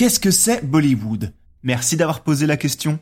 Qu'est-ce que c'est Bollywood? Merci d'avoir posé la question.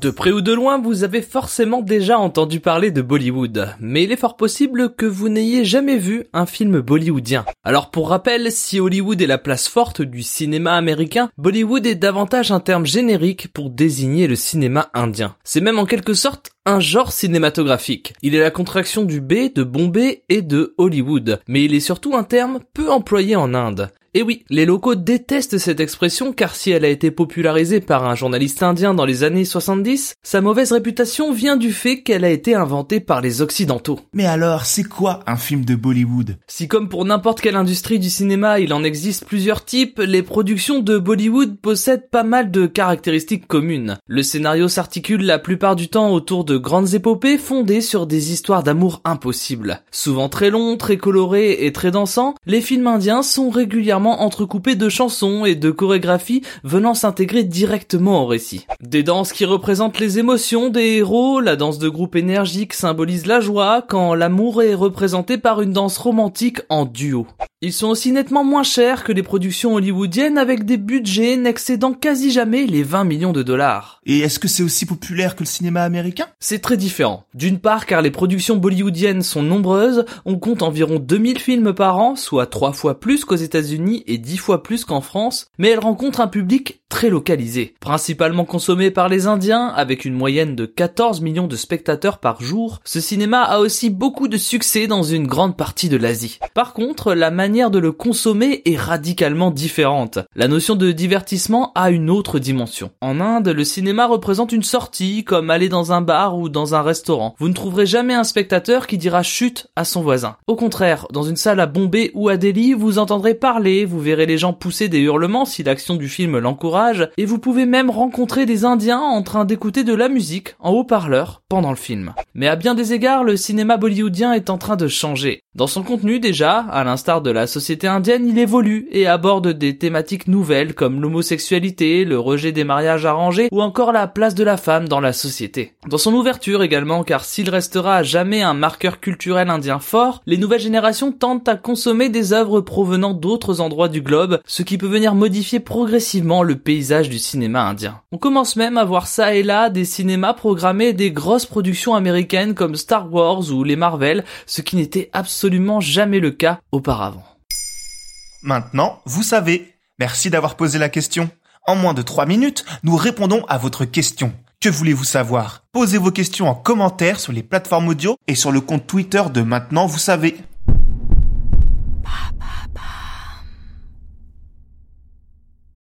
De près ou de loin, vous avez forcément déjà entendu parler de Bollywood, mais il est fort possible que vous n'ayez jamais vu un film bollywoodien. Alors pour rappel, si Hollywood est la place forte du cinéma américain, Bollywood est davantage un terme générique pour désigner le cinéma indien. C'est même en quelque sorte un genre cinématographique. Il est la contraction du B, de Bombay et de Hollywood, mais il est surtout un terme peu employé en Inde. Et oui, les locaux détestent cette expression car si elle a été popularisée par un journaliste indien dans les années 70, sa mauvaise réputation vient du fait qu'elle a été inventée par les occidentaux. Mais alors, c'est quoi un film de Bollywood? Si comme pour n'importe quelle industrie du cinéma, il en existe plusieurs types, les productions de Bollywood possèdent pas mal de caractéristiques communes. Le scénario s'articule la plupart du temps autour de grandes épopées fondées sur des histoires d'amour impossibles. Souvent très longs, très colorés et très dansants, les films indiens sont régulièrement entrecoupés de chansons et de chorégraphies venant s'intégrer directement au récit. Des danses qui représentent les émotions des héros, la danse de groupe énergique symbolise la joie quand l'amour est représenté par une danse romantique en duo. Ils sont aussi nettement moins chers que les productions hollywoodiennes avec des budgets n'excédant quasi jamais les 20 millions de dollars. Et est-ce que c'est aussi populaire que le cinéma américain? C'est très différent. D'une part car les productions bollywoodiennes sont nombreuses, on compte environ 2000 films par an, soit 3 fois plus qu'aux États-Unis et 10 fois plus qu'en France, mais elles rencontrent un public très localisé, principalement consommé par les Indiens avec une moyenne de 14 millions de spectateurs par jour. Ce cinéma a aussi beaucoup de succès dans une grande partie de l'Asie. Par contre, la manière de le consommer est radicalement différente. La notion de divertissement a une autre dimension. En Inde, le cinéma représente une sortie, comme aller dans un bar ou dans un restaurant. Vous ne trouverez jamais un spectateur qui dira chute à son voisin. Au contraire, dans une salle à Bombay ou à Delhi, vous entendrez parler, vous verrez les gens pousser des hurlements si l'action du film l'encourage, et vous pouvez même rencontrer des Indiens en train d'écouter de la musique en haut-parleur pendant le film. Mais à bien des égards, le cinéma bollywoodien est en train de changer. Dans son contenu déjà, à l'instar de la société indienne, il évolue et aborde des thématiques nouvelles comme l'homosexualité, le rejet des mariages arrangés ou encore la place de la femme dans la société. Dans son ouverture également, car s'il restera à jamais un marqueur culturel indien fort, les nouvelles générations tentent à consommer des œuvres provenant d'autres endroits du globe, ce qui peut venir modifier progressivement le du cinéma indien. On commence même à voir ça et là des cinémas programmer des grosses productions américaines comme Star Wars ou les Marvel, ce qui n'était absolument jamais le cas auparavant. Maintenant, vous savez. Merci d'avoir posé la question. En moins de 3 minutes, nous répondons à votre question. Que voulez-vous savoir? Posez vos questions en commentaire sur les plateformes audio et sur le compte Twitter de Maintenant, vous savez.